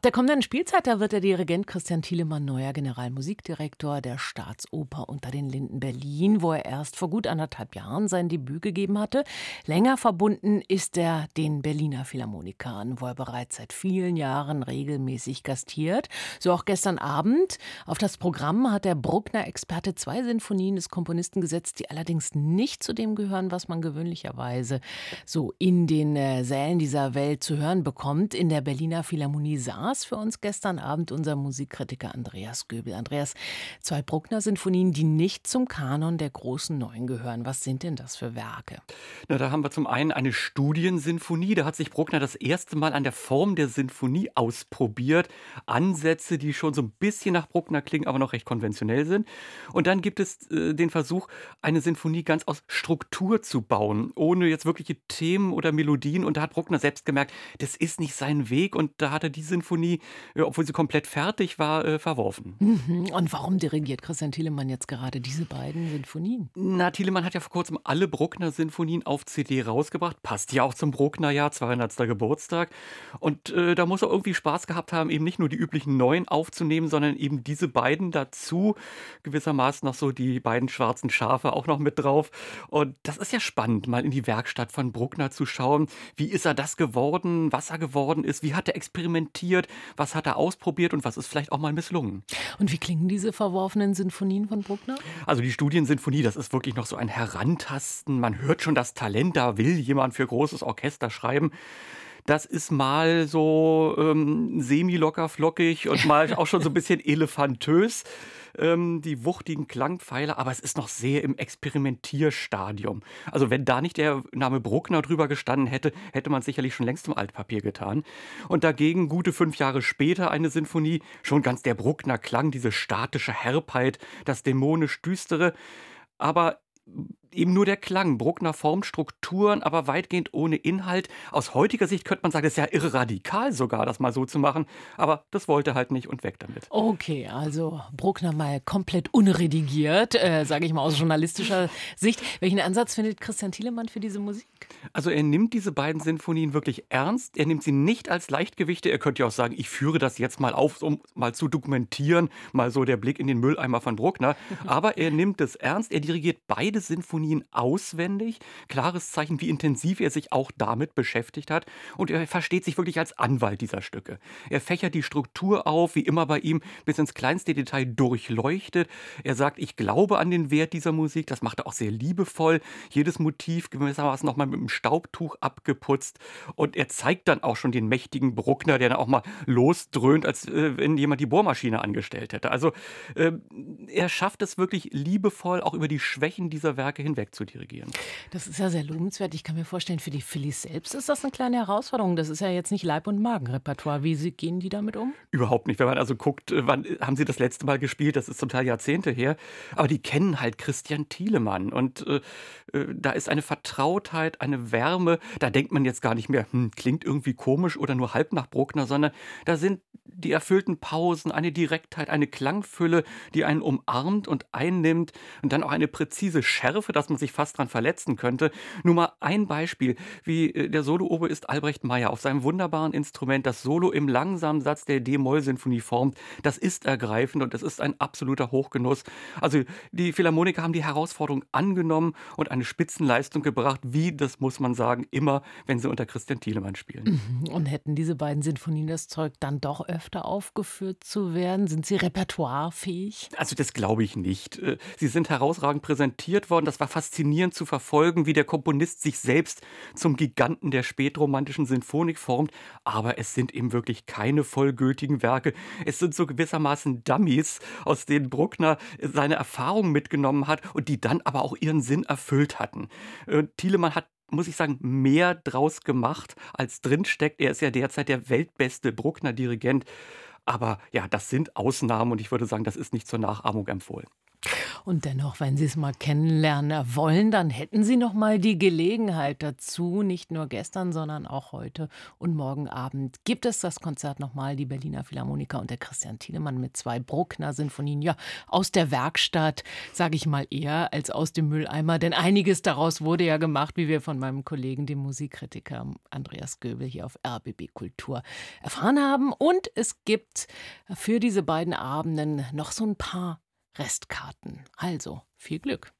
Ab der kommenden Spielzeit, da wird der Dirigent Christian Thielemann neuer Generalmusikdirektor der Staatsoper unter den Linden Berlin, wo er erst vor gut anderthalb Jahren sein Debüt gegeben hatte. Länger verbunden ist er den Berliner Philharmonikern, wo er bereits seit vielen Jahren regelmäßig gastiert. So auch gestern Abend. Auf das Programm hat der Bruckner-Experte zwei Sinfonien des Komponisten gesetzt, die allerdings nicht zu dem gehören, was man gewöhnlicherweise so in den äh, Sälen dieser Welt zu hören bekommt. In der Berliner Philharmonie saß für uns gestern Abend unser Musikkritiker Andreas Göbel. Andreas, zwei Bruckner-Sinfonien, die nicht zum Kanon der großen Neuen gehören. Was sind denn das für Werke? Na, da haben wir zum einen eine Studiensinfonie. Da hat sich Bruckner das erste Mal an der Form der Sinfonie ausprobiert. Ansätze, die schon so ein bisschen nach Bruckner klingen, aber noch recht konventionell sind. Und dann gibt es äh, den Versuch, eine Sinfonie ganz aus Struktur zu bauen, ohne jetzt wirkliche Themen oder Melodien. Und da hat Bruckner selbst gemerkt, das ist nicht sein Weg. Und da hat er die Sinfonie, äh, obwohl sie komplett fertig war, äh, verworfen. Mhm. Und warum dirigiert Christian Thielemann jetzt gerade diese beiden Sinfonien? Na, Thielemann hat ja vor kurzem alle Bruckner-Sinfonien auf CD rausgebracht. Passt ja auch zum Bruckner-Jahr, 200. Geburtstag. Und äh, da muss er irgendwie Spaß gehabt haben, eben nicht nur die üblichen neuen aufzunehmen, sondern eben diese beiden dazu. Gewissermaßen noch so die beiden schwarzen Schafe auch noch mit drauf. Und das ist ja spannend, mal in die Werkstatt von Bruckner zu schauen. Wie ist er das geworden? Was er geworden ist? Wie hat er experimentiert? Was hat er ausprobiert? Und was ist vielleicht auch mal misslungen? Und wie klingen diese verworfenen Sinfonien von Bruckner? Also die Studiensinfonie, das ist wirklich noch so ein Herantasten. Man hört schon das Talent, da will jemand für großes Orchester schreiben. Das ist mal so ähm, semi-locker flockig und mal auch schon so ein bisschen elefantös ähm, die wuchtigen Klangpfeiler, aber es ist noch sehr im Experimentierstadium. Also wenn da nicht der Name Bruckner drüber gestanden hätte, hätte man sicherlich schon längst im Altpapier getan. Und dagegen gute fünf Jahre später eine Sinfonie, schon ganz der Bruckner Klang, diese statische Herbheit, das dämonisch Düstere. Aber eben nur der Klang. Bruckner formt Strukturen, aber weitgehend ohne Inhalt. Aus heutiger Sicht könnte man sagen, das ist ja irre radikal sogar, das mal so zu machen. Aber das wollte halt nicht und weg damit. Okay, also Bruckner mal komplett unredigiert, äh, sage ich mal aus journalistischer Sicht. Welchen Ansatz findet Christian Thielemann für diese Musik? Also er nimmt diese beiden Sinfonien wirklich ernst. Er nimmt sie nicht als Leichtgewichte. Er könnte ja auch sagen, ich führe das jetzt mal auf, um mal zu dokumentieren, mal so der Blick in den Mülleimer von Bruckner. Aber er nimmt es ernst. Er dirigiert beide Sinfonien Sinfonien auswendig. Klares Zeichen, wie intensiv er sich auch damit beschäftigt hat. Und er versteht sich wirklich als Anwalt dieser Stücke. Er fächert die Struktur auf, wie immer bei ihm, bis ins kleinste Detail durchleuchtet. Er sagt, ich glaube an den Wert dieser Musik. Das macht er auch sehr liebevoll. Jedes Motiv gewissermaßen nochmal mit einem Staubtuch abgeputzt. Und er zeigt dann auch schon den mächtigen Bruckner, der dann auch mal losdröhnt, als äh, wenn jemand die Bohrmaschine angestellt hätte. Also äh, er schafft es wirklich liebevoll, auch über die Schwächen dieser Werke hin hinweg zu dirigieren. Das ist ja sehr lobenswert. Ich kann mir vorstellen, für die Phillies selbst ist das eine kleine Herausforderung. Das ist ja jetzt nicht Leib- und Magenrepertoire. Wie gehen die damit um? Überhaupt nicht. Wenn man also guckt, äh, wann haben sie das letzte Mal gespielt, das ist zum Teil Jahrzehnte her. Aber die kennen halt Christian Thielemann. Und äh, äh, da ist eine Vertrautheit, eine Wärme. Da denkt man jetzt gar nicht mehr, hm, klingt irgendwie komisch oder nur halb nach Bruckner, sondern da sind die erfüllten Pausen, eine Direktheit, eine Klangfülle, die einen umarmt und einnimmt und dann auch eine präzise Schärfe, dass man sich fast dran verletzen könnte. Nur mal ein Beispiel, wie äh, der Solo-Oboist Albrecht Meyer auf seinem wunderbaren Instrument das Solo im langsamen Satz der D-Moll-Sinfonie formt. Das ist ergreifend und das ist ein absoluter Hochgenuss. Also die Philharmoniker haben die Herausforderung angenommen und eine Spitzenleistung gebracht, wie, das muss man sagen, immer, wenn sie unter Christian Thielemann spielen. Mhm. Und hätten diese beiden Sinfonien das Zeug, dann doch öfter aufgeführt zu werden? Sind sie repertoirefähig? Also das glaube ich nicht. Äh, sie sind herausragend präsentiert worden. Das war faszinierend zu verfolgen, wie der Komponist sich selbst zum Giganten der spätromantischen Sinfonik formt. Aber es sind eben wirklich keine vollgültigen Werke. Es sind so gewissermaßen Dummies, aus denen Bruckner seine Erfahrungen mitgenommen hat und die dann aber auch ihren Sinn erfüllt hatten. Äh, Thielemann hat muss ich sagen, mehr draus gemacht, als drinsteckt. Er ist ja derzeit der weltbeste Bruckner-Dirigent. Aber ja, das sind Ausnahmen und ich würde sagen, das ist nicht zur Nachahmung empfohlen. Und dennoch, wenn Sie es mal kennenlernen wollen, dann hätten Sie noch mal die Gelegenheit dazu. Nicht nur gestern, sondern auch heute und morgen Abend gibt es das Konzert nochmal. Die Berliner Philharmoniker und der Christian Thielemann mit zwei Bruckner-Sinfonien. Ja, aus der Werkstatt, sage ich mal eher, als aus dem Mülleimer. Denn einiges daraus wurde ja gemacht, wie wir von meinem Kollegen, dem Musikkritiker Andreas Göbel hier auf RBB Kultur erfahren haben. Und es gibt für diese beiden Abenden noch so ein paar Restkarten. Also viel Glück.